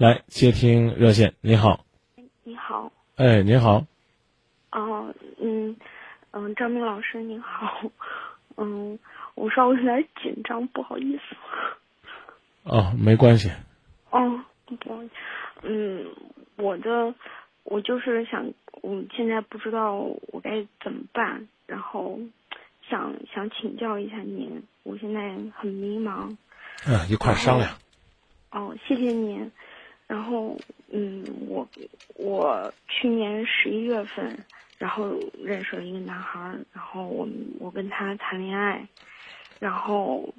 来接听热线，你好，你好，哎，你好，哦，嗯，嗯，张明老师您好，嗯，我稍微有点紧张，不好意思。哦，没关系，哦，不好意思，嗯，我的，我就是想，我现在不知道我该怎么办，然后想想请教一下您，我现在很迷茫。嗯，一块儿商量。哦，谢谢您。然后，嗯，我我去年十一月份，然后认识了一个男孩，然后我我跟他谈恋爱，然后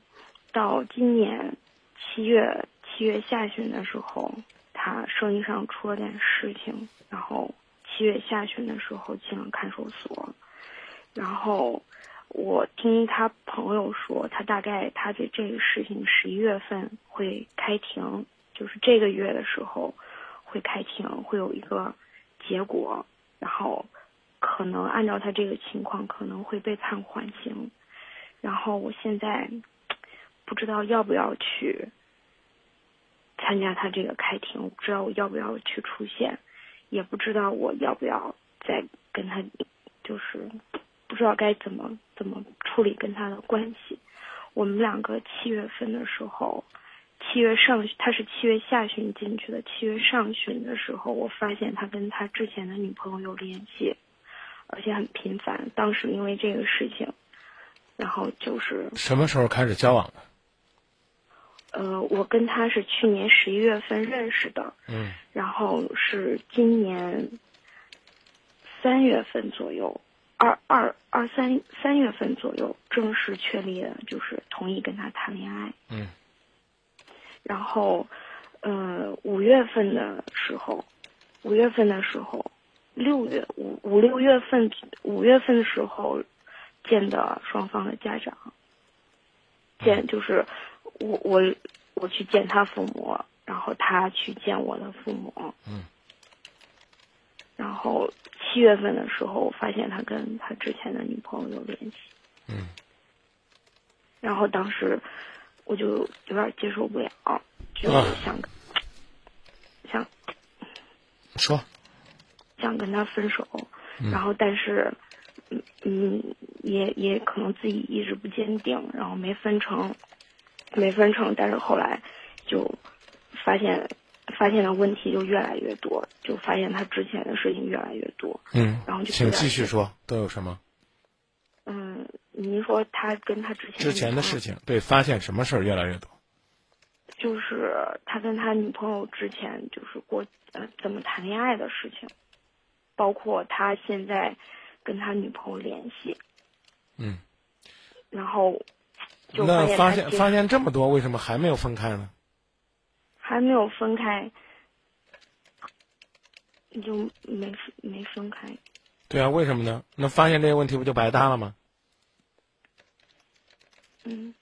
到今年七月七月下旬的时候，他生意上出了点事情，然后七月下旬的时候进了看守所，然后我听他朋友说，他大概他这这个事情十一月份会开庭。就是这个月的时候会开庭，会有一个结果，然后可能按照他这个情况可能会被判缓刑，然后我现在不知道要不要去参加他这个开庭，不知道我要不要去出现，也不知道我要不要再跟他，就是不知道该怎么怎么处理跟他的关系。我们两个七月份的时候。七月上，他是七月下旬进去的。七月上旬的时候，我发现他跟他之前的女朋友有联系，而且很频繁。当时因为这个事情，然后就是什么时候开始交往的？呃，我跟他是去年十一月份认识的，嗯，然后是今年三月份左右，二二二三三月份左右正式确立的，就是同意跟他谈恋爱，嗯。然后，呃，五月份的时候，五月份的时候，六月五五六月份，五月份的时候，见的双方的家长，见就是我我我去见他父母，然后他去见我的父母，嗯，然后七月份的时候，发现他跟他之前的女朋友有联系，嗯，然后当时。我就有点接受不了，就想想说。想跟他分手，然后但是嗯嗯也也可能自己意志不坚定，然后没分成，没分成，但是后来就发现发现的问题就越来越多，就发现他之前的事情越来越多，嗯，然后就请继续说都有什么。您说他跟他之前之前的事情，对，发现什么事儿越来越多？就是他跟他女朋友之前就是过呃怎么谈恋爱的事情，包括他现在跟他女朋友联系。嗯。然后就那发现发现这么多，为什么还没有分开呢？还没有分开，你就没没分开。对啊，为什么呢？那发现这些问题不就白搭了吗？嗯，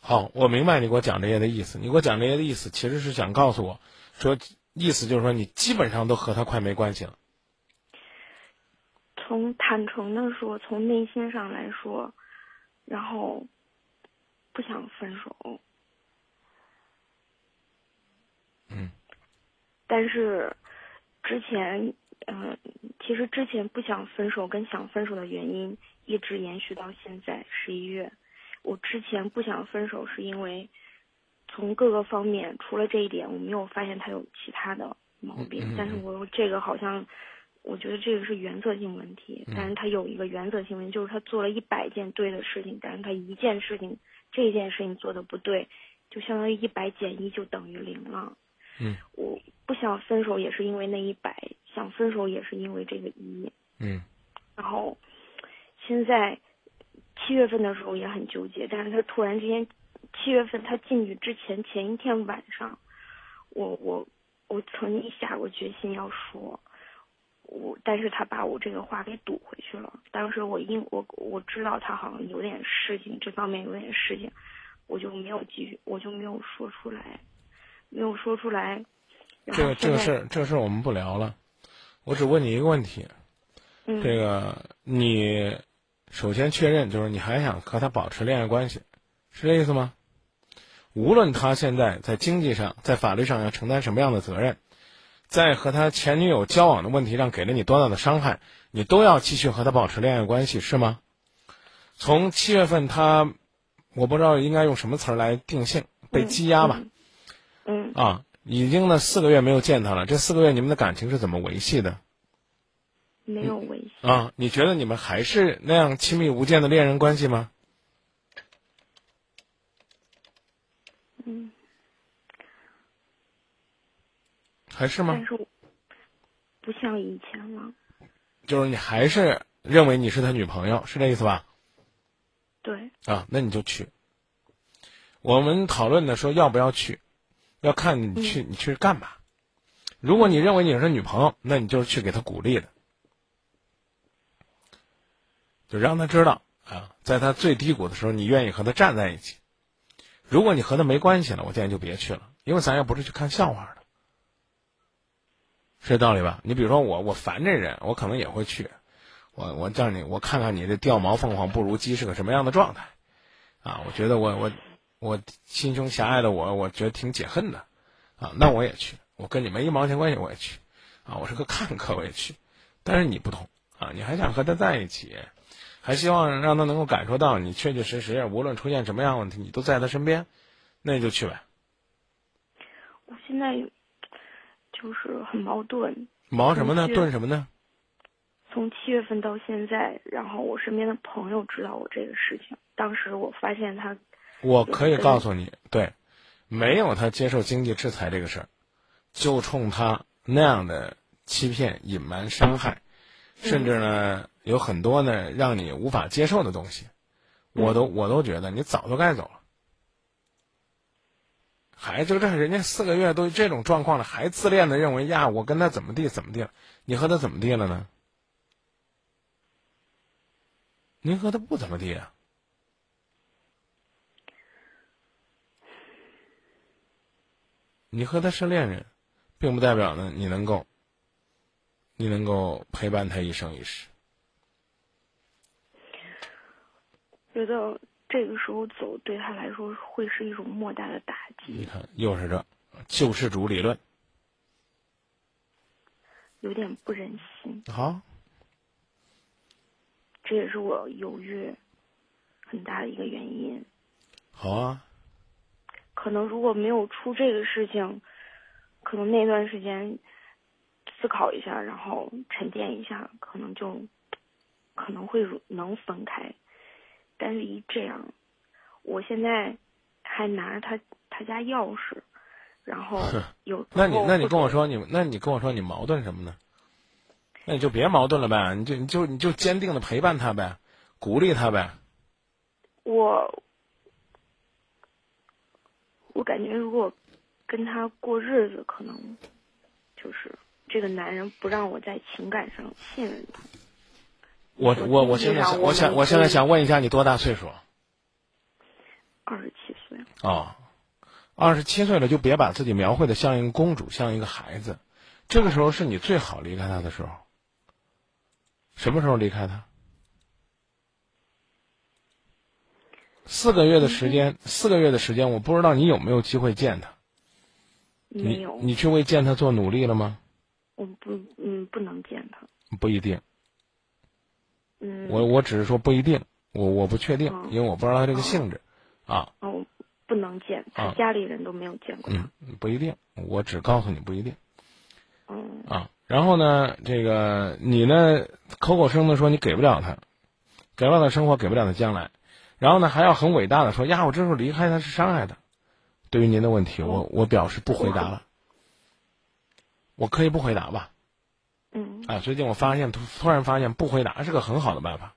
好，我明白你给我讲这些的意思。你给我讲这些的意思，其实是想告诉我，说意思就是说，你基本上都和他快没关系了。从坦诚的说，从内心上来说，然后不想分手。嗯。但是之前，嗯，其实之前不想分手跟想分手的原因。一直延续到现在十一月，我之前不想分手是因为从各个方面，除了这一点，我没有发现他有其他的毛病。但是我这个好像，我觉得这个是原则性问题。但是他有一个原则性问题，就是他做了一百件对的事情，但是他一件事情，这件事情做的不对，就相当于一百减一就等于零了。嗯，我不想分手也是因为那一百，想分手也是因为这个一。嗯，然后。现在七月份的时候也很纠结，但是他突然之间，七月份他进去之前前一天晚上，我我我曾经下过决心要说，我但是他把我这个话给堵回去了。当时我因我我知道他好像有点事情，这方面有点事情，我就没有继续，我就没有说出来，没有说出来。这个这个事儿，这个事儿我们不聊了。我只问你一个问题，这个你。首先确认就是你还想和他保持恋爱关系，是这意思吗？无论他现在在经济上、在法律上要承担什么样的责任，在和他前女友交往的问题上给了你多大的伤害，你都要继续和他保持恋爱关系，是吗？从七月份他，我不知道应该用什么词儿来定性，被羁押吧？嗯啊，已经呢四个月没有见他了，这四个月你们的感情是怎么维系的？没有维系。啊，你觉得你们还是那样亲密无间的恋人关系吗？嗯，还是吗但？是不像以前了。就是你还是认为你是他女朋友，是这意思吧？对，啊，那你就去。我们讨论的说要不要去，要看你去你去干嘛。如果你认为你是女朋友，那你就是去给他鼓励的，就让他知道啊，在他最低谷的时候，你愿意和他站在一起。如果你和他没关系了，我建议就别去了，因为咱也不是去看笑话的，是这道理吧？你比如说我，我烦这人，我可能也会去，我我叫你，我看看你这掉毛凤凰不如鸡是个什么样的状态，啊，我觉得我我我心胸狭隘的我，我觉得挺解恨的，啊，那我也去，我跟你没一毛钱关系，我也去，啊，我是个看客，我也去，但是你不同啊，你还想和他在一起，还希望让他能够感受到你确确实实，无论出现什么样的问题，你都在他身边，那你就去呗。我现在就是很矛盾。矛什么呢？是炖什么呢？从七月份到现在，然后我身边的朋友知道我这个事情，当时我发现他我可以告诉你，对，没有他接受经济制裁这个事儿，就冲他那样的欺骗、隐瞒、伤害，甚至呢有很多呢让你无法接受的东西，我都我都觉得你早就该走了。还就这人家四个月都这种状况了，还自恋的认为呀，我跟他怎么地怎么地了？你和他怎么地了呢？您和他不怎么地啊？你和他是恋人，并不代表呢你能够，你能够陪伴他一生一世。觉得这个时候走对他来说会是一种莫大的打击，你看，又是这救世主理论。有点不忍心。好，这也是我犹豫很大的一个原因。好啊，可能如果没有出这个事情，可能那段时间思考一下，然后沉淀一下，可能就可能会能分开。但是一这样，我现在还拿着他他家钥匙，然后有那你那你跟我说你那你跟我说你矛盾什么呢？那你就别矛盾了呗，你就你就你就坚定的陪伴他呗，鼓励他呗。我我感觉如果跟他过日子，可能就是这个男人不让我在情感上信任他。我我我我现在想我想我现在想问一下你多大岁数？二十七岁，哦，二十七岁了就别把自己描绘的像一个公主，像一个孩子。这个时候是你最好离开他的时候。什么时候离开他？四个月的时间，四个月的时间，我不知道你有没有机会见他。你没有，你去为见他做努力了吗？我不嗯不能见他，不一定，嗯，我我只是说不一定，我我不确定，嗯因为我不知道他这个性质，啊，哦不能见，他啊。家里人都没有见过他，嗯，不一定，我只告诉你不一定嗯啊。然后呢，这个你呢，口口声声的说你给不了他，给不了他生活，给不了他将来，然后呢还要很伟大的说呀，我这时候离开他是伤害他。对于您的问题，我我表示不回答了，我可以不回答吧？嗯，啊，最近我发现突突然发现不回答是个很好的办法。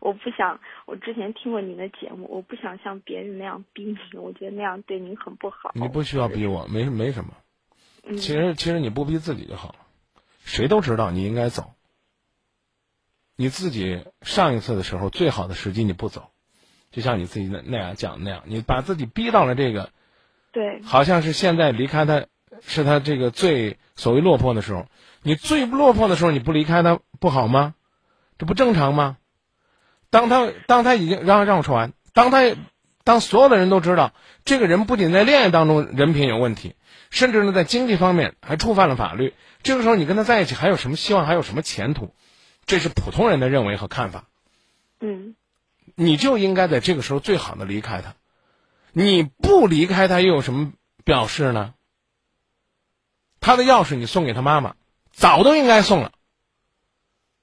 我不想，我之前听过你的节目，我不想像别人那样逼你，我觉得那样对您很不好。你不需要逼我，没没什么。嗯，其实其实你不逼自己就好了，谁都知道你应该走。你自己上一次的时候最好的时机你不走，就像你自己那那样讲的那样，你把自己逼到了这个，对，好像是现在离开他，是他这个最所谓落魄的时候。你最落魄的时候你不离开他不好吗？这不正常吗？当他当他已经让让我说完，当他当当所有的人都知道这个人不仅在恋爱当中人品有问题，甚至呢在经济方面还触犯了法律，这个时候你跟他在一起还有什么希望，还有什么前途？这是普通人的认为和看法。嗯你就应该在这个时候最好的离开他。你不离开他，又有什么表示呢？他的钥匙你送给他妈妈，早都应该送了。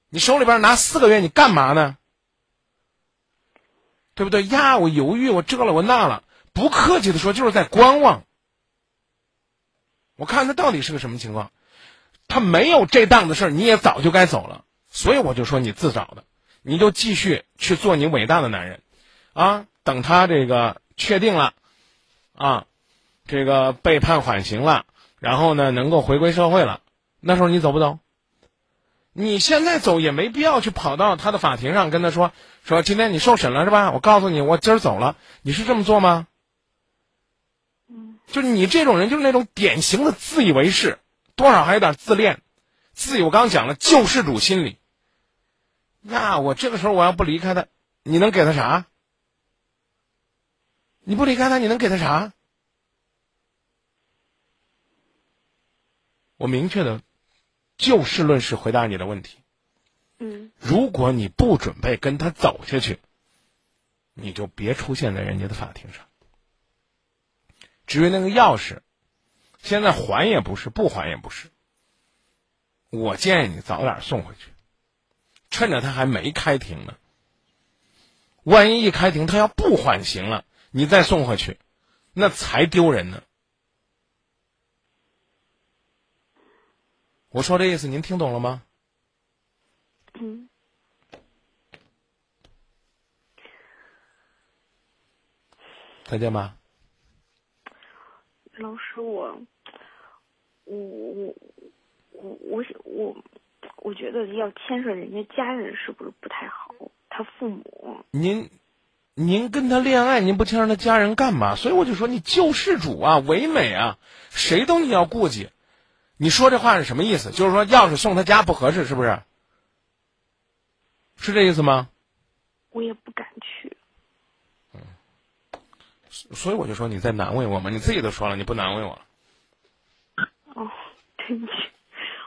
你手里边拿四个月，你干嘛呢？对不对呀？我犹豫，我这了，我那了。不客气的说，就是在观望。我看他到底是个什么情况。他没有这档子事儿，你也早就该走了。所以我就说你自找的，你就继续去做你伟大的男人，啊，等他这个确定了，啊，这个被判缓刑了，然后呢能够回归社会了，那时候你走不走？你现在走也没必要去跑到他的法庭上跟他说说今天你受审了是吧？我告诉你，我今儿走了，你是这么做吗？嗯就你这种人，就是那种典型的自以为是，多少还有点自恋，自己我刚刚讲了救世主心理。那，我这个时候我要不离开他，你能给他啥？你不离开他，你能给他啥？我明确的就事论事回答你的问题。嗯如果你不准备跟他走下去，你就别出现在人家的法庭上。至于那个钥匙，现在还也不是，不还也不是。我建议你早点送回去，趁着他还没开庭呢。万一一开庭，他要不缓刑了，你再送回去，那才丢人呢。我说这意思，您听懂了吗？嗯再见吧。老师，我我我我我想我我觉得要牵涉人家家人是不是不太好？他父母，您，您跟他恋爱，您不牵扯他家人干嘛？所以我就说你救世主啊，唯美啊，谁都你要顾及。你说这话是什么意思？就是说钥匙送他家不合适，是不是？是这意思吗？我也不敢去。嗯所以我就说你在难为我嘛，你自己都说了你不难为我了。哦，对不起，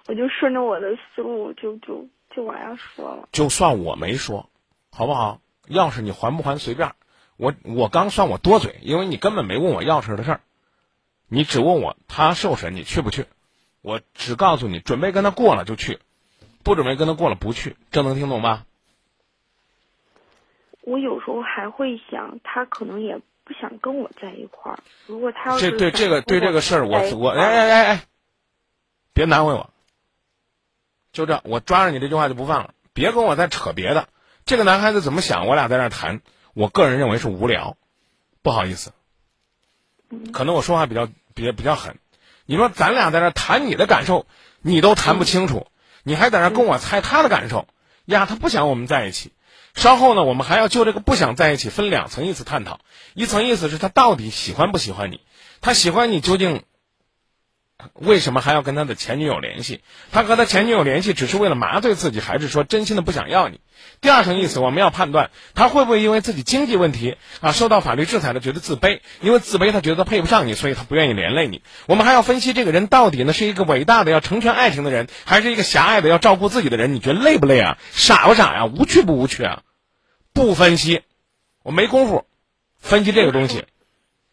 我就顺着我的思路就就就往下说了。就算我没说，好不好？钥匙你还不还随便。我我刚算我多嘴，因为你根本没问我钥匙的事儿，你只问我他受审你去不去，我只告诉你准备跟他过了就去，不准备跟他过了不去，这能听懂吧？我有时候还会想，他可能也不想跟我在一块儿。如果他要这对这个对这个事儿，我我哎哎哎哎，别难为我，就这，我抓着你这句话就不放了，别跟我再扯别的。这个男孩子怎么想，我俩在那儿谈，我个人认为是无聊，不好意思，可能我说话比较比较比较狠。你说咱俩在这谈你的感受，你都谈不清楚，你还在那跟我猜他的感受呀？他不想我们在一起。稍后呢，我们还要就这个不想在一起分两层意思探讨。一层意思是他到底喜欢不喜欢你，他喜欢你究竟为什么还要跟他的前女友联系？他和他前女友联系只是为了麻醉自己，还是说真心的不想要你？第二层意思，我们要判断他会不会因为自己经济问题啊受到法律制裁的觉得自卑，因为自卑他觉得配不上你，所以他不愿意连累你。我们还要分析这个人到底呢是一个伟大的要成全爱情的人，还是一个狭隘的要照顾自己的人？你觉得累不累啊？傻不傻呀、无趣不无趣啊？不分析，我没工夫分析这个东西。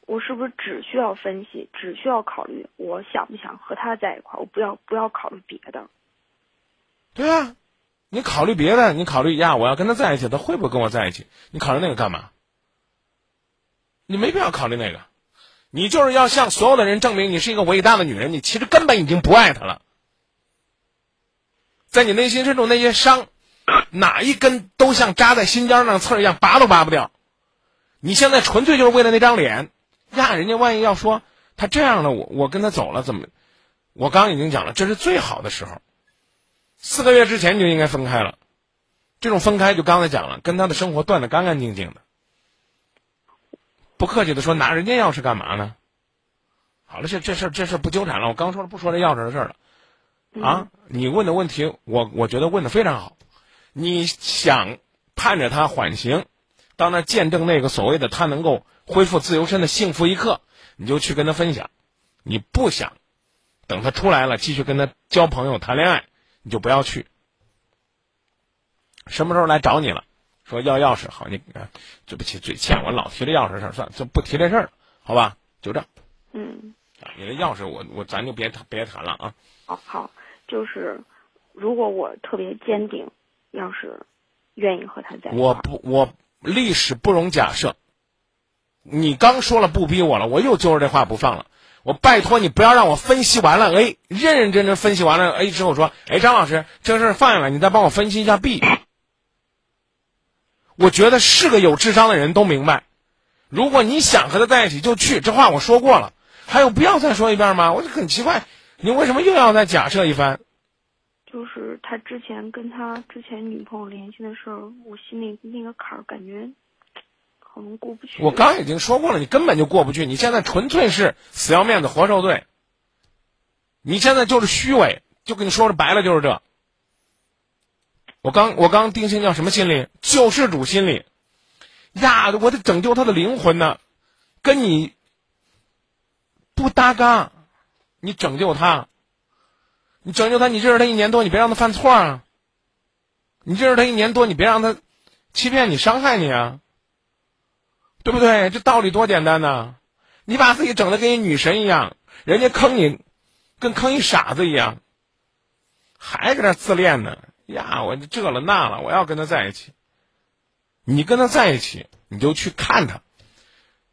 我是不是只需要分析，只需要考虑我想不想和他在一块儿？我不要不要考虑别的。对啊，你考虑别的，你考虑呀，我要跟他在一起，他会不会跟我在一起？你考虑那个干嘛？你没必要考虑那个，你就是要向所有的人证明你是一个伟大的女人，你其实根本已经不爱他了，在你内心深处那些伤，哪一根都像扎在心尖上刺儿一样，拔都拔不掉。你现在纯粹就是为了那张脸呀！人家万一要说他这样了，我我跟他走了怎么？我刚刚已经讲了，这是最好的时候。四个月之前就应该分开了，这种分开就刚才讲了，跟他的生活断得干干净净的。不客气的说，拿人家钥匙干嘛呢？好了，这这事儿这事儿不纠缠了。我刚说了，不说这钥匙的事儿了。啊，你问的问题，我我觉得问的非常好。你想盼着他缓刑，到那见证那个所谓的他能够恢复自由身的幸福一刻，你就去跟他分享；你不想等他出来了继续跟他交朋友谈恋爱，你就不要去。什么时候来找你了？说要钥匙，好，你对不起，嘴欠，我老提这钥匙事儿，算就不提这事儿了，好吧？就这。嗯。啊，你的钥匙，我我咱就别谈别谈了啊。哦，好，就是如果我特别坚定，要是愿意和他在我不，我历史不容假设。你刚说了不逼我了，我又揪着这话不放了。我拜托你不要让我分析完了，哎，认认真真分析完了，哎之后说，哎，张老师，这事儿放下来，你再帮我分析一下 B。我觉得是个有智商的人都明白，如果你想和他在一起就去，这话我说过了，还有必要再说一遍吗？我就很奇怪，你为什么又要再假设一番？就是他之前跟他之前女朋友联系的时候，我心里那个坎儿感觉好像过不去。我刚已经说过了，你根本就过不去。你现在纯粹是死要面子活受罪。你现在就是虚伪，就跟你说的白了就是这。我刚我刚定性叫什么心理？救世主心理。呀，我得拯救他的灵魂呢，跟你不搭嘎。你拯救他，你拯救他，你认识他一年多，你别让他犯错啊。你认识他一年多，你别让他欺骗你、伤害你啊。对不对？这道理多简单呐！你把自己整的跟一女神一样，人家坑你，跟坑一傻子一样，还搁那自恋呢。呀，我这了那了，我要跟他在一起。你跟他在一起，你就去看他，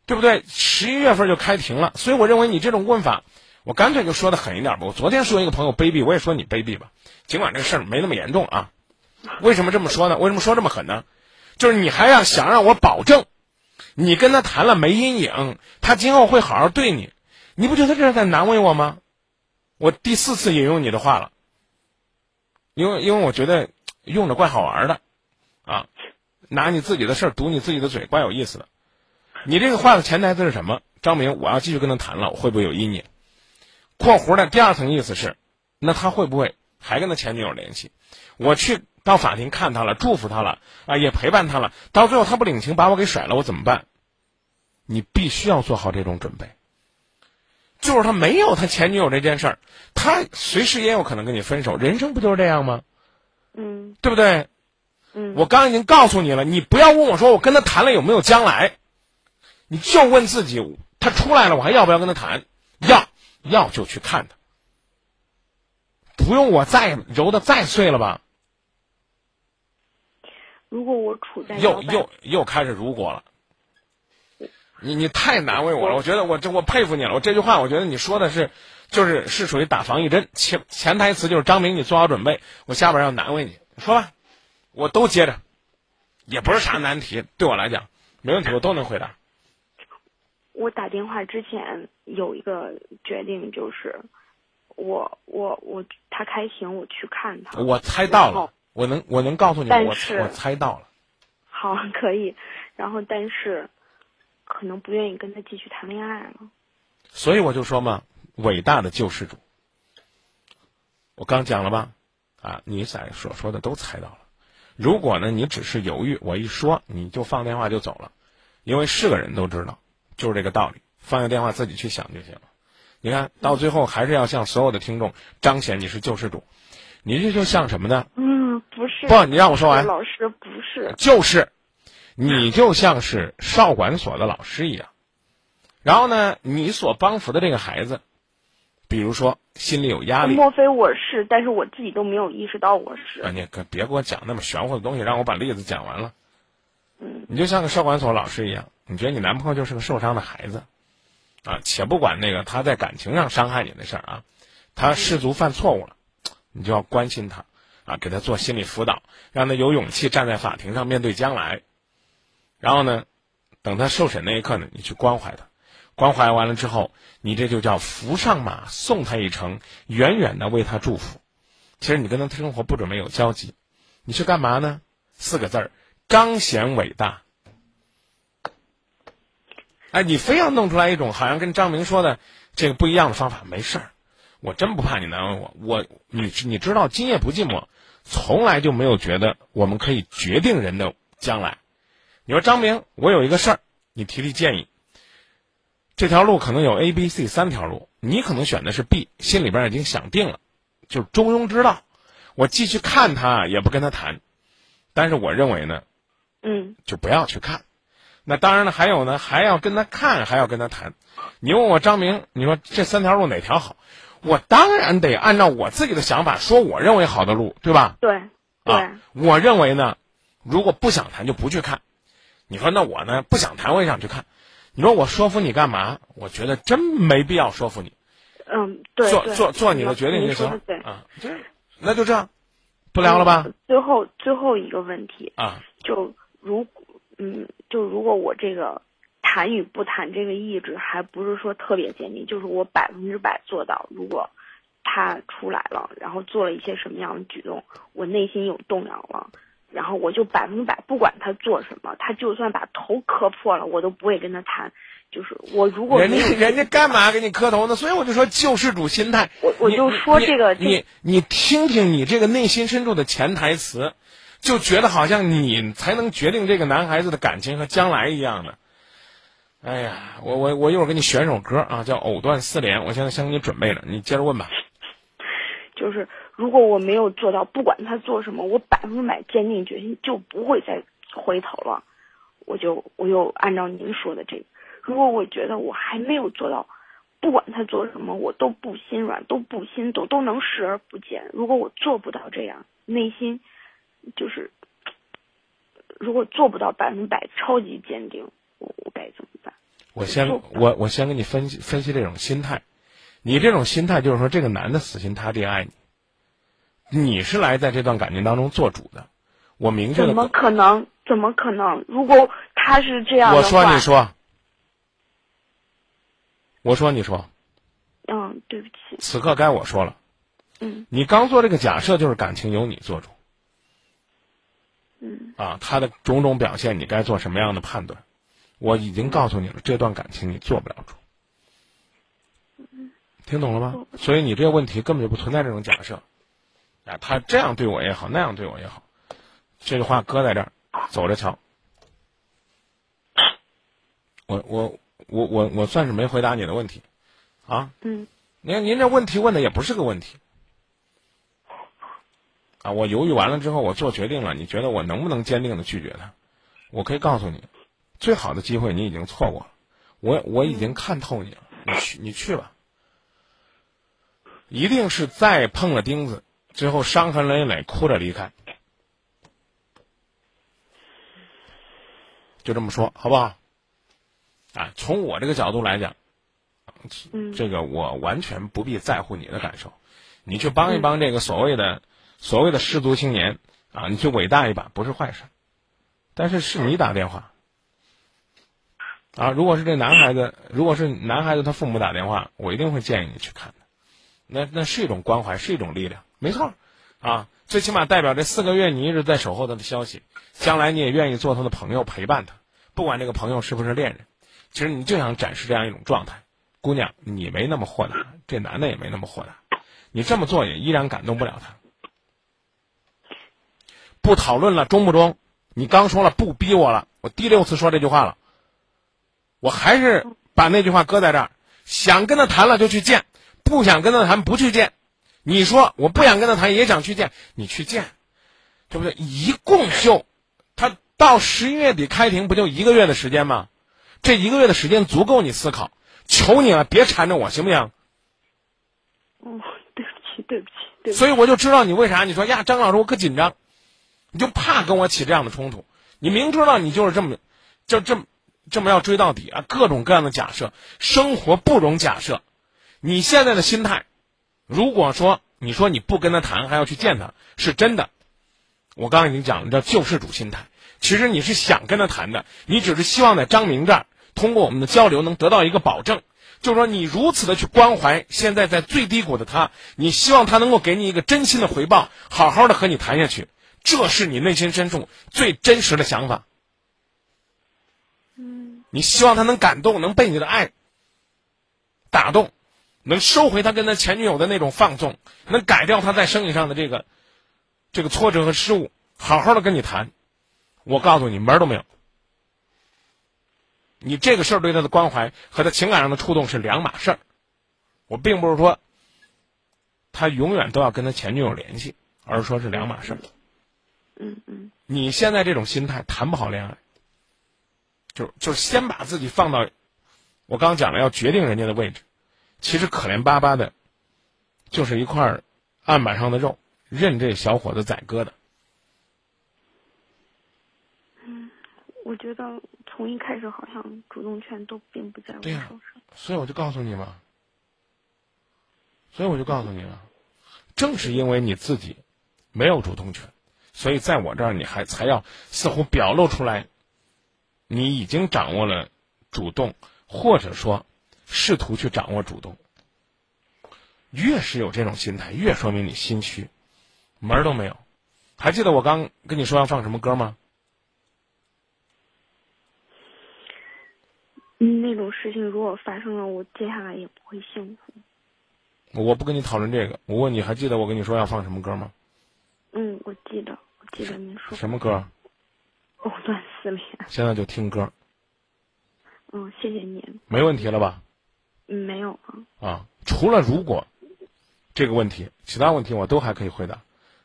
对不对？十一月份就开庭了，所以我认为你这种问法，我干脆就说的狠一点吧。我昨天说一个朋友卑鄙，我也说你卑鄙吧。尽管这个事儿没那么严重啊，为什么这么说呢？为什么说这么狠呢？就是你还要想让我保证，你跟他谈了没阴影，他今后会好好对你，你不觉得这是在难为我吗？我第四次引用你的话了。因为因为我觉得用着怪好玩的，啊，拿你自己的事儿堵你自己的嘴，怪有意思的。你这个话的潜台词是什么？张明，我要继续跟他谈了，我会不会有阴影？括弧的第二层意思是，那他会不会还跟他前女友联系？我去到法庭看他了，祝福他了，啊，也陪伴他了，到最后他不领情，把我给甩了，我怎么办？你必须要做好这种准备。就是他没有他前女友这件事儿，他随时也有可能跟你分手。人生不就是这样吗？嗯，对不对？嗯，我刚已经告诉你了，你不要问我说我跟他谈了有没有将来，你就问自己，他出来了我还要不要跟他谈？要，要就去看他，不用我再揉的再碎了吧？如果我处在又又又开始如果了。你你太难为我了，我觉得我这我佩服你了。我这句话，我觉得你说的是，就是是属于打防疫针，前潜台词就是张明，你做好准备，我下边要难为你。说吧，我都接着，也不是啥难题，对我来讲没问题，我都能回答。我打电话之前有一个决定，就是我我我他开庭，我去看他。我猜到了，我能我能告诉你，我我猜到了。好，可以。然后，但是。可能不愿意跟他继续谈恋爱了，所以我就说嘛，伟大的救世主，我刚讲了吧，啊，你在所说的都猜到了。如果呢，你只是犹豫，我一说你就放电话就走了，因为是个人都知道，就是这个道理。放下电话自己去想就行了。你看到最后还是要向所有的听众彰显你是救世主，你这就像什么呢？嗯，不是。不，你让我说完。老师不是。就是。你就像是少管所的老师一样，然后呢，你所帮扶的这个孩子，比如说心里有压力，莫非我是？但是我自己都没有意识到我是。啊，你可别给我讲那么玄乎的东西，让我把例子讲完了。嗯，你就像个少管所老师一样，你觉得你男朋友就是个受伤的孩子，啊，且不管那个他在感情上伤害你的事儿啊，他失足犯错误了，你就要关心他，啊，给他做心理辅导，让他有勇气站在法庭上面对将来。然后呢，等他受审那一刻呢，你去关怀他，关怀完了之后，你这就叫扶上马，送他一程，远远的为他祝福。其实你跟他生活不准备有交集，你去干嘛呢？四个字儿：彰显伟大。哎，你非要弄出来一种好像跟张明说的这个不一样的方法，没事儿，我真不怕你难为我。我你你知道，今夜不寂寞，从来就没有觉得我们可以决定人的将来。你说张明，我有一个事儿，你提提建议。这条路可能有 A、B、C 三条路，你可能选的是 B，心里边已经想定了，就是中庸之道。我继续看他，也不跟他谈。但是我认为呢，嗯就不要去看。那当然了，还有呢，还要跟他看，还要跟他谈。你问我张明，你说这三条路哪条好？我当然得按照我自己的想法说，我认为好的路，对吧？对对、啊，我认为呢，如果不想谈就不去看。你说那我呢不想谈，我也想去看。你说我说服你干嘛？我觉得真没必要说服你，嗯对对做做做你的决定您就行说对。啊。这那就这样，不聊了吧嗯？最后最后一个问题，啊，就如嗯，就如果我这个谈与不谈这个意志还不是说特别坚定，就是我百分之百做到，如果他出来了，然后做了一些什么样的举动，我内心有动摇了。然后我就百分之百不管他做什么，他就算把头磕破了，我都不会跟他谈。就是我如果人家人家干嘛给你磕头呢？所以我就说救世主心态。我我就说这个你你听听你这个内心深处的潜台词，就觉得好像你才能决定这个男孩子的感情和将来一样的。哎呀，我我我一会儿给你选首歌啊，叫《藕断丝连》，我现在先给你准备着，你接着问吧。就是如果我没有做到，不管他做什么，我百分之百坚定决心就不会再回头了。我就我就按照您说的这个，如果我觉得我还没有做到，不管他做什么，我都不心软，都不心动，都能视而不见。如果我做不到这样，内心就是如果做不到百分百超级坚定，我我该怎么办？我先 我我先给你分析分析这种心态，你这种心态就是说这个男的死心塌地爱你，你是来在这段感情当中做主的，我明确的怎么可能？怎么可能？如果他是这样的，我说你说，我说你说，嗯，对不起，此刻该我说了。嗯。你刚做这个假设，就是感情由你做主。嗯。啊，他的种种表现，你该做什么样的判断？我已经告诉你了，这段感情你做不了主。听懂了吗？所以你这个问题根本就不存在这种假设。啊，他这样对我也好，那样对我也好，这句话搁在这儿，走着瞧。我我我我我算是没回答你的问题，啊，嗯您您这问题问的也不是个问题，啊，我犹豫完了之后，我做决定了，你觉得我能不能坚定的拒绝他？我可以告诉你，最好的机会你已经错过了，我我已经看透你了，你去你去吧，一定是再碰了钉子，最后伤痕累累，哭着离开，就这么说好不好？啊，从我这个角度来讲。嗯。这个我完全不必在乎你的感受，你去帮一帮这个所谓的、所谓的失足青年啊，你去伟大一把不是坏事，但是是你打电话啊，如果是这男孩子，如果是男孩子他父母打电话，我一定会建议你去看的，那那是一种关怀，是一种力量，没错啊，最起码代表这四个月你一直在守候他的消息，将来你也愿意做他的朋友陪伴他，不管这个朋友是不是恋人，其实你就想展示这样一种状态。姑娘，你没那么豁达，这男的也没那么豁达，你这么做也依然感动不了他。不讨论了，中不中？你刚说了不逼我了，我第六次说这句话了，我还是把那句话搁在这儿。想跟他谈了就去见，不想跟他谈不去见。你说我不想跟他谈，也想去见，你去见，对不对？一共就他到十一月底开庭，不就一个月的时间吗？这一个月的时间足够你思考。求你了，别缠着我，行不行？哦，对不起，对不起，对不起。所以我就知道你为啥。你说呀，张老师，我可紧张，你就怕跟我起这样的冲突。你明知道你就是这么，就这么这么要追到底啊，各种各样的假设，生活不容假设。你现在的心态，如果说你说你不跟他谈，还要去见他，是真的。我刚刚已经讲了，叫救世主心态。其实你是想跟他谈的，你只是希望在张明这儿。通过我们的交流，能得到一个保证，就是说你如此的去关怀现在在最低谷的他，你希望他能够给你一个真心的回报，好好的和你谈下去，这是你内心深处最真实的想法。嗯，你希望他能感动，能被你的爱打动，能收回他跟他前女友的那种放纵，能改掉他在生意上的这个这个挫折和失误，好好的跟你谈，我告诉你门儿都没有。你这个事儿对他的关怀和他情感上的触动是两码事儿。我并不是说他永远都要跟他前女友联系，而是说是两码事儿。嗯嗯你现在这种心态谈不好恋爱，就就是先把自己放到我刚刚讲了要决定人家的位置，其实可怜巴巴的，就是一块案板上的肉，任这小伙子宰割的。我觉得从一开始好像主动权都并不在我手上。所以我就告诉你嘛，所以我就告诉你了，正是因为你自己没有主动权，所以在我这儿你还才要似乎表露出来，你已经掌握了主动，或者说试图去掌握主动。越是有这种心态，越说明你心虚，门儿都没有。还记得我刚跟你说要放什么歌吗？嗯，那种事情如果发生了，我接下来也不会幸福。我不跟你讨论这个，我问你还记得我跟你说要放什么歌吗？嗯，我记得，我记得您说什么歌？藕断现在就听歌，嗯，谢谢你。没问题了吧？嗯，没有啊。啊，除了如果这个问题，其他问题我都还可以回答，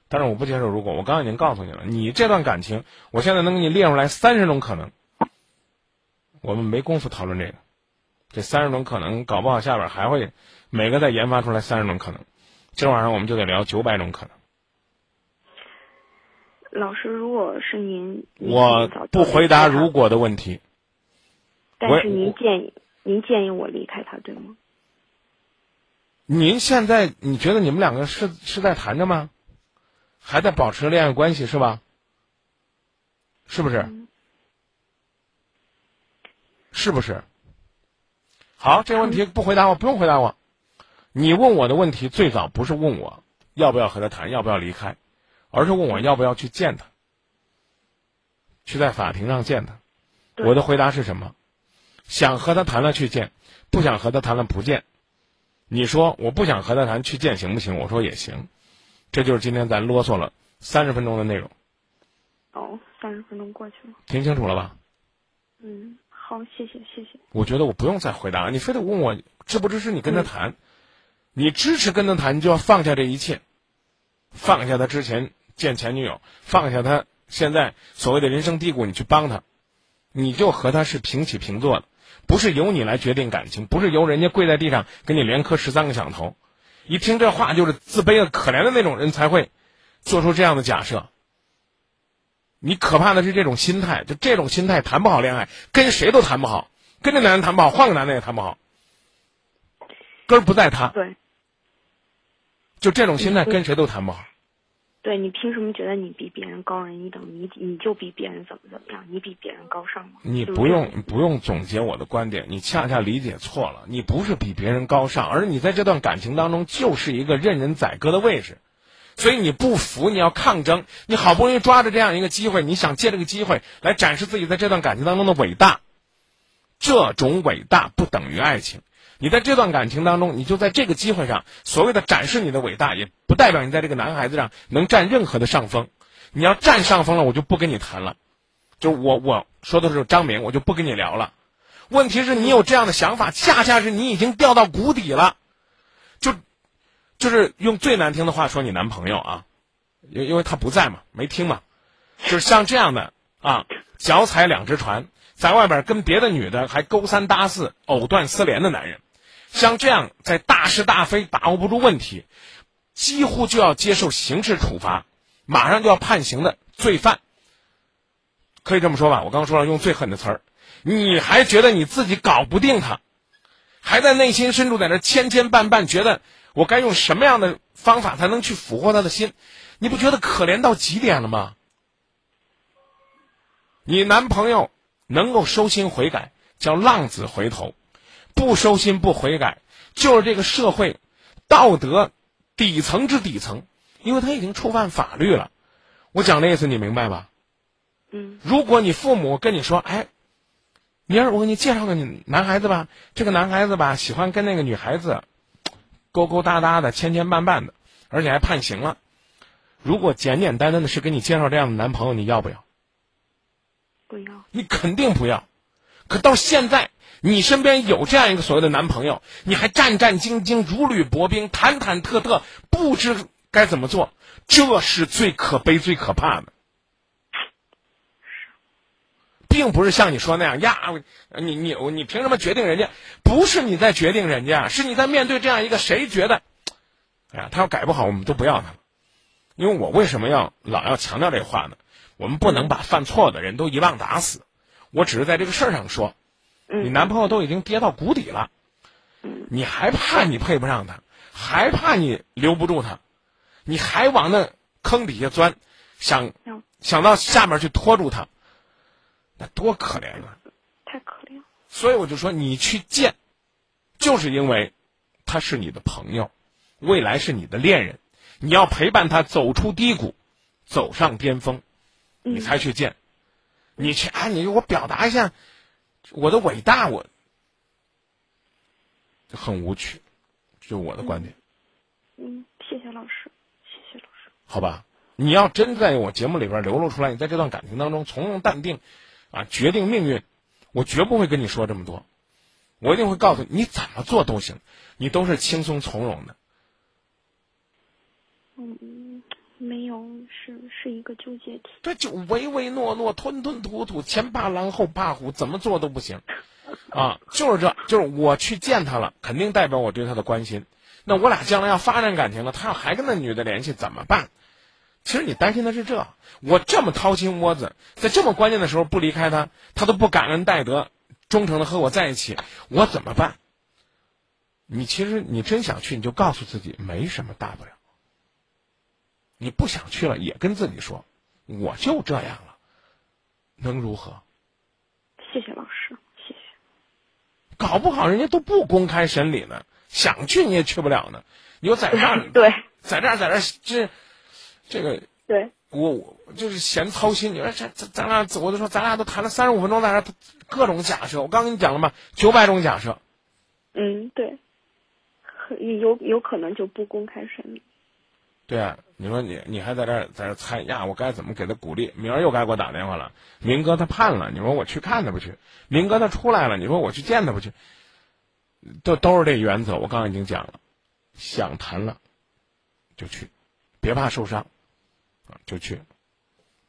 但是我不接受如果。我刚刚已经告诉你了，你这段感情，我现在能给你列出来三十种可能，我们没工夫讨论这个。这三十种可能，搞不好下边还会每个再研发出来三十种可能。今儿晚上我们就得聊九百种可能。老师，如果是您，您我不回答如，果的问题。但是您建议您建议我离开他，对吗？您现在你觉得你们两个是是在谈着吗？还在保持恋爱关系是吧？是不是？嗯是不是？好，这个问题不回答我，不用回答我。你问我的问题最早不是问我要不要和他谈，要不要离开，而是问我要不要去见他，去在法庭上见他。对我的回答是什么？想和他谈了去见，不想和他谈了不见。你说我不想和他谈去见行不行？我说也行。这就是今天咱啰嗦了三十分钟的内容，哦，三十分钟过去了。听清楚了吧？嗯，好，谢谢谢谢。我觉得我不用再回答了，你非得问我支不支持你跟他谈，你支持跟他谈，你就要放下这一切，放下他之前见前女友，放下他现在所谓的人生低谷，你去帮他，你就和他是平起平坐的，不是由你来决定感情，不是由人家跪在地上给你连磕十三个响头，一听这话就是自卑的、可怜的那种人才会做出这样的假设。你可怕的是这种心态，就这种心态谈不好恋爱，跟谁都谈不好，跟这男人谈不好，换个男的也谈不好，根儿不在他，对就这种心态跟谁都谈不好。对，你凭什么觉得你比别人高人一等？你你就比别人怎么怎么样？你比别人高尚吗？你不用不用总结我的观点，你恰恰理解错了。你不是比别人高尚，而你在这段感情当中就是一个任人宰割的位置。所以你不服，你要抗争，你好不容易抓着这样一个机会，你想借这个机会来展示自己在这段感情当中的伟大。这种伟大不等于爱情。你在这段感情当中，你就在这个机会上，所谓的展示你的伟大，也不代表你在这个男孩子上能占任何的上风。你要占上风了，我就不跟你谈了。就我我说的是张明，我就不跟你聊了。问题是你有这样的想法，恰恰是你已经掉到谷底了。就就是用最难听的话说，你男朋友啊，因因为他不在嘛，没听嘛，就是像这样的啊，脚踩两只船，在外边跟别的女的还勾三搭四、藕断丝连的男人，像这样在大是大非把握不住问题，几乎就要接受刑事处罚，马上就要判刑的罪犯，可以这么说吧？我刚刚说了，用最狠的词儿，你还觉得你自己搞不定他，还在内心深处在那千千绊绊，觉得我该用什么样的方法才能去俘获他的心？你不觉得可怜到极点了吗？你男朋友能够收心悔改，叫浪子回头；不收心不悔改，就是这个社会道德底层之底层，因为他已经触犯法律了。我讲的意思你明白吧？嗯如果你父母跟你说，哎，明儿我给你介绍个你男孩子吧，这个男孩子吧喜欢跟那个女孩子勾勾搭搭的、牵牵绊绊的，而且还判刑了。如果简简单单的是给你介绍这样的男朋友，你要不要？不要。你肯定不要，可到现在，你身边有这样一个所谓的男朋友，你还战战兢兢、如履薄冰、忐忐忑忑，不知该怎么做，这是最可悲、最可怕的。并不是像你说那样呀，你你你凭什么决定人家？不是你在决定人家，是你在面对这样一个谁觉得，哎呀，他要改不好，我们都不要他了。因为我为什么要老要强调这话呢？我们不能把犯错的人都一棒打死。我只是在这个事儿上说，你男朋友都已经跌到谷底了，你还怕你配不上他，还怕你留不住他，你还往那坑底下钻，想想到下面去拖住他。那多可怜啊！太可怜。所以我就说，你去见，就是因为他是你的朋友，未来是你的恋人，你要陪伴他走出低谷，走上巅峰，你才去见。你去啊！你我表达一下我的伟大，我很无趣，就我的观点。嗯，谢谢老师，谢谢老师。好吧，你要真在我节目里边流露出来，你在这段感情当中从容淡定。啊！决定命运，我绝不会跟你说这么多，我一定会告诉你，你怎么做都行，你都是轻松从容的。嗯，没有，是是一个纠结体。对，就唯唯诺诺、吞吞吐吐，前怕狼后怕虎，怎么做都不行。啊，就是这，就是我去见他了，肯定代表我对他的关心。那我俩将来要发展感情了，他要还跟那女的联系，怎么办？其实你担心的是这，我这么掏心窝子，在这么关键的时候不离开他，他都不感恩戴德，忠诚的和我在一起，我怎么办？你其实你真想去，你就告诉自己没什么大不了。你不想去了，也跟自己说，我就这样了，能如何？谢谢老师，谢谢。搞不好人家都不公开审理呢，想去你也去不了呢。你就在这儿，对，在这儿，在这儿这。这个对我我就是嫌操心。你说这咱咱俩，我就说咱俩都谈了三十五分钟，在这各种假设。我刚跟你讲了嘛，九百种假设。嗯，对，有有可能就不公开审理。对啊，你说你你还在这在这猜呀？我该怎么给他鼓励？明儿又该给我打电话了。明哥他判了，你说我去看他不去？明哥他出来了，你说我去见他不去？都都是这原则。我刚刚已经讲了，想谈了就去，别怕受伤。就去，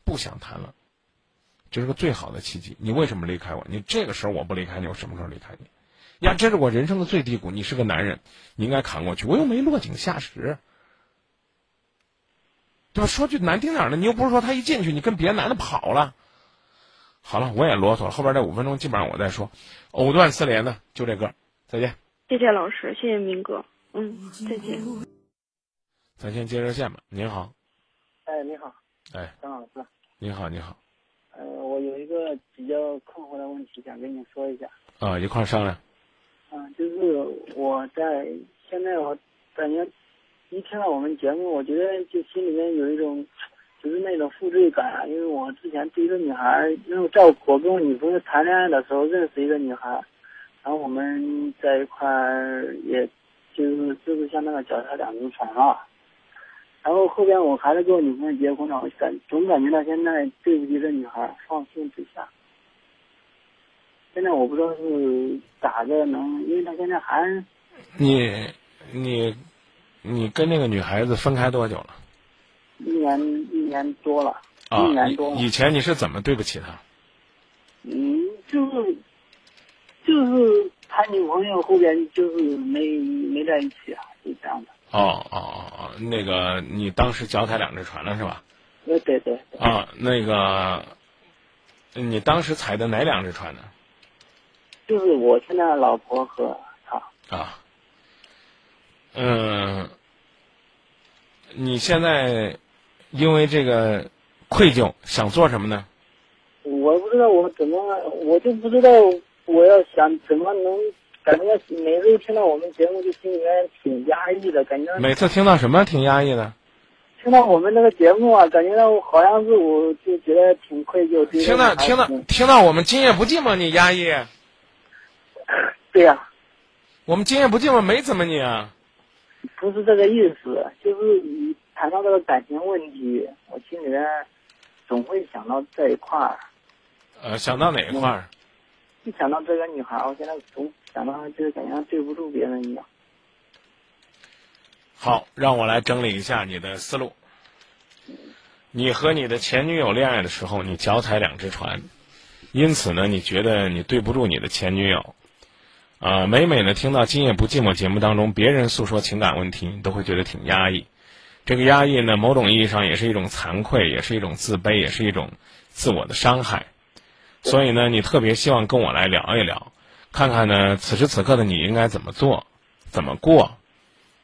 不想谈了，这是个最好的契机。你为什么离开我？你这个时候我不离开你，我什么时候离开你？呀，这是我人生的最低谷。你是个男人，你应该扛过去。我又没落井下石，对吧？说句难听点的，你又不是说他一进去你跟别的男的跑了。好了，我也啰嗦了，后边这五分钟基本上我再说，藕断丝连的就这歌。再见。谢谢老师，谢谢明哥。嗯，再见。咱先接热线吧。您好。哎，你好，哎，张老师，你好，你好，呃，我有一个比较困惑的问题，想跟你说一下。啊，一块商量。嗯，就是我在现在我感觉一听到我们节目，我觉得就心里面有一种就是那种负罪感，因为我之前对一个女孩，因为在我跟我女朋友谈恋爱的时候认识一个女孩，然后我们在一块儿，也就是就是像那个脚踏两只船啊。然后后边我还是跟我女朋友结婚了，我感总感觉到现在对不起这女孩，放心不下。现在我不知道是咋的能，因为她现在还你你你跟那个女孩子分开多久了？一年一年多了，一年多。以前你是怎么对不起她？嗯，就是就是他女朋友后边就是没没在一起啊，就这样的。哦哦哦哦，那个你当时脚踩两只船了是吧？对对对。啊，那个，你当时踩的哪两只船呢？就是我现在的老婆和他。啊。嗯，你现在因为这个愧疚，想做什么呢？我不知道我怎么，我就不知道我要想怎么能。感觉每次听到我们节目，就心里面挺压抑的感觉。每次听到什么挺压抑的？听到我们那个节目啊，感觉到好像是我就觉得挺愧疚。听到听到听到我们今夜不寂寞，你压抑？对呀。我们今夜不寂寞没怎么你啊？不是这个意思，就是你谈到这个感情问题，我心里面总会想到这一块儿。呃，想到哪一块儿？一想到这个女孩，我现在总想到就是感觉对不住别人一样。好，让我来整理一下你的思路。你和你的前女友恋爱的时候，你脚踩两只船，因此呢，你觉得你对不住你的前女友。啊，每每呢听到《今夜不寂寞》节目当中别人诉说情感问题，你都会觉得挺压抑。这个压抑呢，某种意义上也是一种惭愧，也是一种自卑，也是一种自我的伤害。所以呢，你特别希望跟我来聊一聊，看看呢此时此刻的你应该怎么做，怎么过，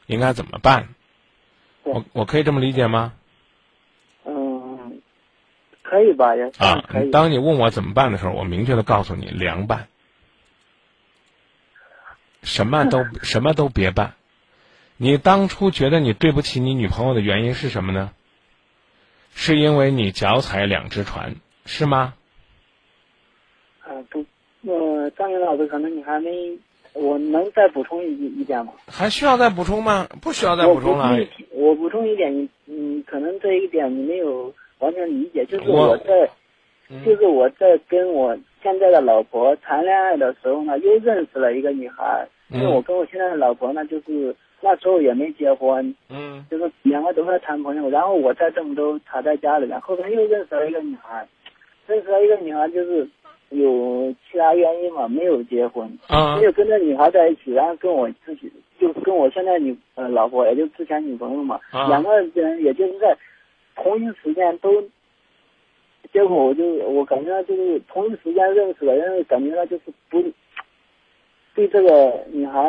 应该怎么办。我我可以这么理解吗？嗯，可以吧，也啊。，当你问我怎么办的时候，我明确的告诉你，凉拌，什么都 什么都别办。你当初觉得你对不起你女朋友的原因是什么呢？是因为你脚踩两只船，是吗？啊，不，呃，张云老师，可能你还没，我能再补充一一点吗？还需要再补充吗？不需要再我补充了。一我补充一点，你你可能这一点你没有完全理解，就是我我在，嗯就是我在跟我现在的老婆谈恋爱的时候呢，又认识了一个女孩，因为嗯我跟我现在的老婆呢，就是那时候也没结婚，嗯。就是两个都在谈朋友，然后我在郑州，她在家里面，后边又认识了一个女孩，认识了一个女孩，就是有其他原因嘛，没有结婚，啊。没有跟这女孩在一起，然后跟我自己就跟我现在女呃老婆，也就之前女朋友嘛，啊。两个人也就是在同一时间都，结果我就我感觉到就是同一时间认识的，因为感觉到就是不对这个女孩，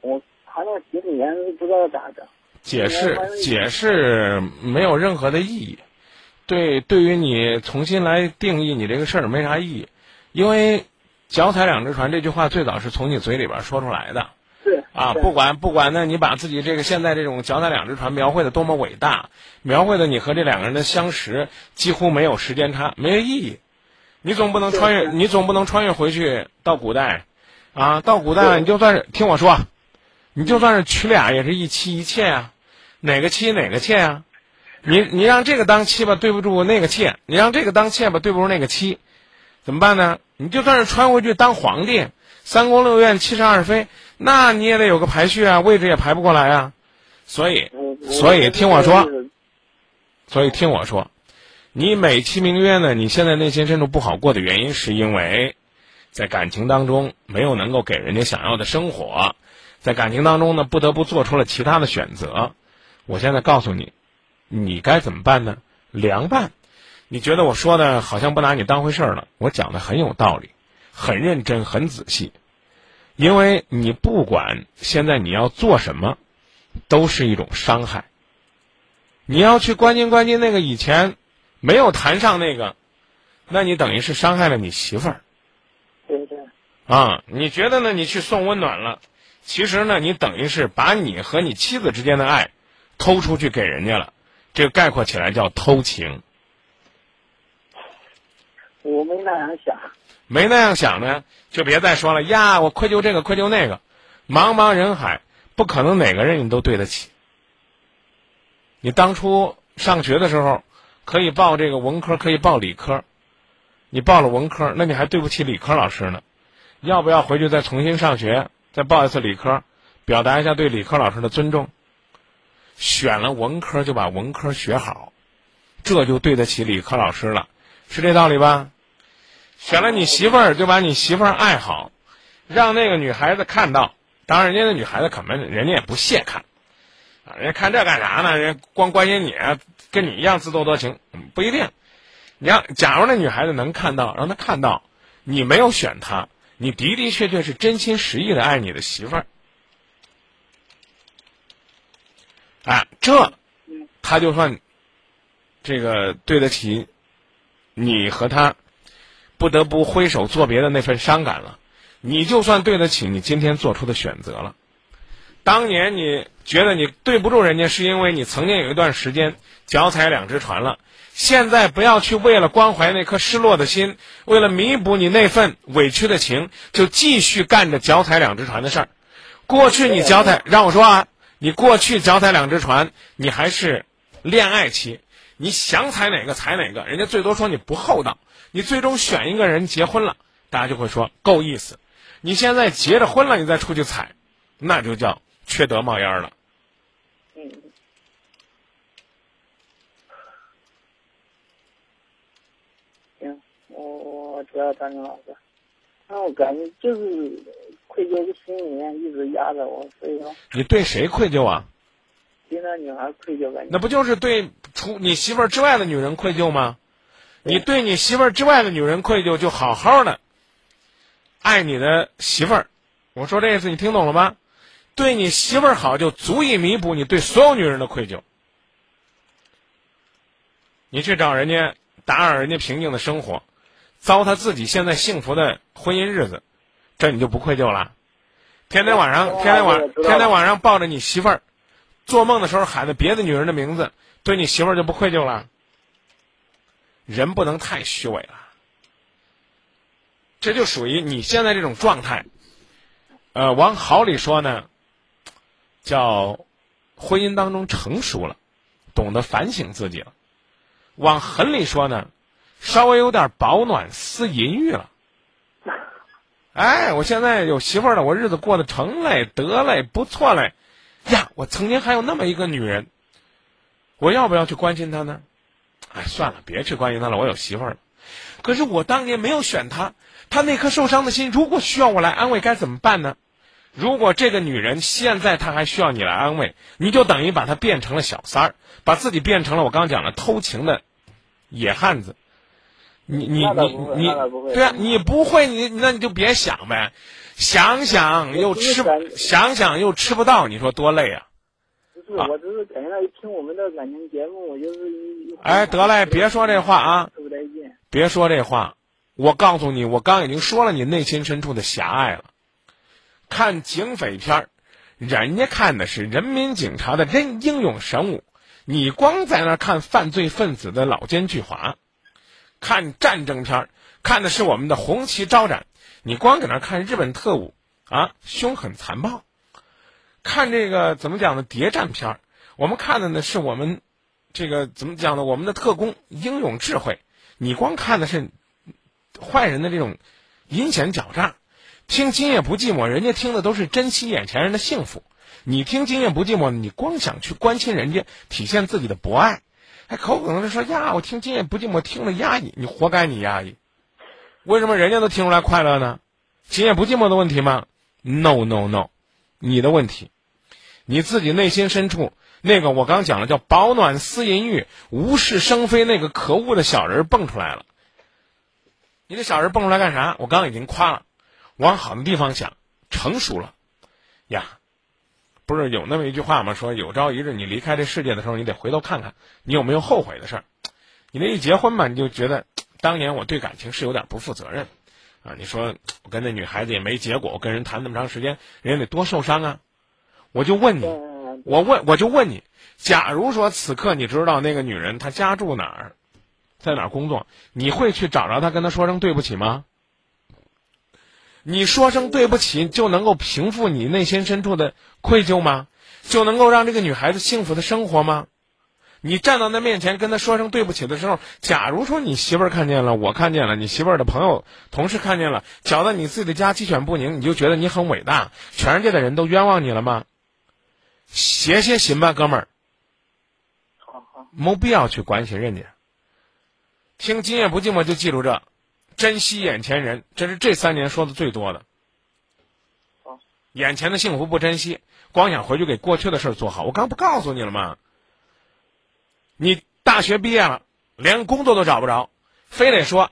我谈了几几年不知道咋的。解释解释没有任何的意义，对，对于你重新来定义你这个事儿没啥意义，因为“脚踩两只船”这句话最早是从你嘴里边说出来的。是啊！不管不管呢，你把自己这个现在这种“脚踩两只船”描绘的多么伟大，描绘的你和这两个人的相识几乎没有时间差，没有意义。你总不能穿越，你总不能穿越回去到古代，啊，到古代你就算是听我说，你就算是娶俩也是一妻一妾啊、哪个妻哪个妾啊、你你让这个当妻吧，对不住那个妾；你让这个当妾吧，对不住那个妻，怎么办呢？你就算是穿回去当皇帝，三宫六院七十二妃，那你也得有个排序啊，位置也排不过来啊。所以，所以听我说所以听我说，你美其名曰呢，你现在内心深处不好过的原因，是因为在感情当中没有能够给人家想要的生活，在感情当中呢，不得不做出了其他的选择。我现在告诉你，你该怎么办呢？凉拌。你觉得我说的好像不拿你当回事儿了？我讲的很有道理，很认真，很仔细。因为你不管现在你要做什么，都是一种伤害。你要去关心关心那个以前没有谈上那个，那你等于是伤害了你媳妇儿对对啊！你觉得呢？你去送温暖了，其实呢，你等于是把你和你妻子之间的爱偷出去给人家了。这个概括起来叫偷情。我没那样想。没那样想呢，就别再说了呀！我愧疚这个，愧疚那个，茫茫人海，不可能哪个人你都对得起。你当初上学的时候，可以报这个文科，可以报理科，你报了文科，那你还对不起理科老师呢。要不要回去再重新上学，再报一次理科，表达一下对理科老师的尊重？选了文科就把文科学好，这就对得起理科老师了，是这道理吧？选了你媳妇儿，就把你媳妇儿爱好，让那个女孩子看到。当然，人家那女孩子可能人家也不屑看，啊，人家看这干啥呢？人家光关心你，跟你一样自作多情，嗯不一定。你要假如那女孩子能看到，让她看到你没有选她，你的的确确是真心实意的爱你的媳妇儿，啊，这他就算这个对得起你和他。不得不挥手作别的那份伤感了，你就算对得起你今天做出的选择了。当年你觉得你对不住人家，是因为你曾经有一段时间脚踩两只船了。现在不要去为了关怀那颗失落的心，为了弥补你那份委屈的情，就继续干着脚踩两只船的事儿。过去你脚踩，让我说啊，你过去脚踩两只船，你还是恋爱期，你想踩哪个踩哪个，人家最多说你不厚道。你最终选一个人结婚了，大家就会说够意思。你现在结着婚了，你再出去踩，那就叫缺德冒烟了。嗯。行，我我知道张明老师。那我感觉就是愧疚的心里面一直压着我，所以说。你对谁愧疚啊？对那女孩愧疚感觉。那不就是对除你媳妇儿之外的女人愧疚吗？你对你媳妇儿之外的女人愧疚，就好好的爱你的媳妇儿。我说这意思你听懂了吗？对你媳妇儿好，就足以弥补你对所有女人的愧疚。你去找人家打扰人家平静的生活，糟蹋自己现在幸福的婚姻日子，这你就不愧疚了？天天晚上，天天晚，天天晚上抱着你媳妇儿，做梦的时候喊着别的女人的名字，对你媳妇儿就不愧疚了？人不能太虚伪了，这就属于你现在这种状态。呃，往好里说呢，叫婚姻当中成熟了，懂得反省自己了；往狠里说呢，稍微有点饱暖思淫欲了。哎，我现在有媳妇儿了，我日子过得成嘞，得嘞，不错嘞。呀，我曾经还有那么一个女人，我要不要去关心她呢？哎，算了，别去关心她了，我有媳妇儿了。可是我当年没有选她，她那颗受伤的心，如果需要我来安慰，该怎么办呢？如果这个女人现在她还需要你来安慰，你就等于把她变成了小三儿，把自己变成了我刚讲的偷情的野汉子。你你你你，对啊，你不会，你那你就别想呗，想想又吃，想想又吃不到，你说多累啊！不是，我只是感觉到听我们的感情节目，我就是一哎，得嘞，别说这话啊！特别说这话，我告诉你，我刚已经说了你内心深处的狭隘了。看警匪片儿，人家看的是人民警察的真英勇神武，你光在那看犯罪分子的老奸巨猾。看战争片儿，看的是我们的红旗招展；你光搁那看日本特务啊，凶狠残暴。看这个怎么讲呢？谍战片儿，我们看的呢是我们这个怎么讲呢？我们的特工英勇智慧。你光看的是坏人的这种阴险狡诈。听今夜不寂寞，人家听的都是珍惜眼前人的幸福。你听今夜不寂寞，你光想去关心人家，体现自己的博爱。还口口声声说呀，我听今夜不寂寞听了压抑，你活该你压抑。为什么人家都听出来快乐呢？今夜不寂寞的问题吗？No No No，你的问题，你自己内心深处那个我刚讲了叫饱暖思淫欲、无事生非那个可恶的小人蹦出来了。你这小人蹦出来干啥？我刚刚已经夸了，往好的地方想，成熟了呀。不是有那么一句话吗？说有朝一日你离开这世界的时候，你得回头看看，你有没有后悔的事儿。你那一结婚吧，你就觉得当年我对感情是有点不负责任，啊，你说我跟那女孩子也没结果，我跟人谈那么长时间，人家得多受伤啊。我就问你，我问我就问你，假如说此刻你知道那个女人她家住哪儿，在哪儿工作，你会去找着她跟她说声对不起吗？你说声对不起就能够平复你内心深处的愧疚吗？就能够让这个女孩子幸福的生活吗？你站到他面前跟他说声对不起的时候，假如说你媳妇儿看见了，我看见了，你媳妇儿的朋友、同事看见了，搅得你自己的家鸡犬不宁，你就觉得你很伟大，全世界的人都冤枉你了吗？歇歇心吧，哥们儿。好好，没必要去关心人家。听今夜不寂寞，就记住这。珍惜眼前人，这是这三年说的最多的。眼前的幸福不珍惜，光想回去给过去的事儿做好。我刚不告诉你了吗？你大学毕业了，连工作都找不着，非得说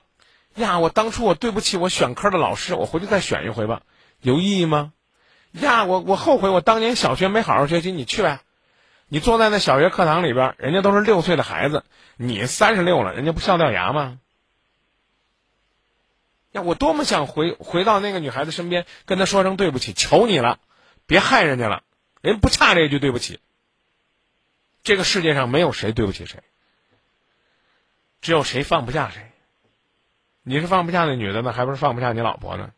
呀，我当初我对不起我选科的老师，我回去再选一回吧，有意义吗？呀，我我后悔我当年小学没好好学习，你去呗。你坐在那小学课堂里边，人家都是六岁的孩子，你三十六了，人家不笑掉牙吗？呀，我多么想回回到那个女孩子身边，跟她说声对不起，求你了，别害人家了，人不差这句对不起。这个世界上没有谁对不起谁，只有谁放不下谁。你是放不下那女的呢，还不是放不下你老婆呢？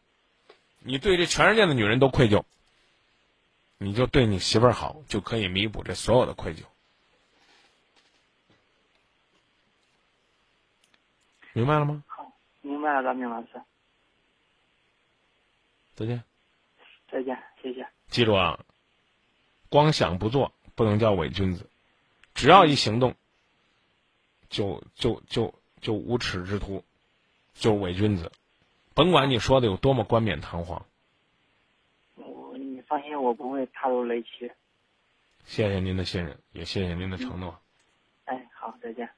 你对这全世界的女人都愧疚，你就对你媳妇儿好，就可以弥补这所有的愧疚。明白了吗？明白了，张明老师。再见。再见，谢谢。记住啊，光想不做不能叫伪君子，只要一行动，就就就就无耻之徒，就是伪君子。甭管你说的有多么冠冕堂皇。我你放心，我不会踏入雷区。谢谢您的信任，也谢谢您的承诺。哎，好，再见。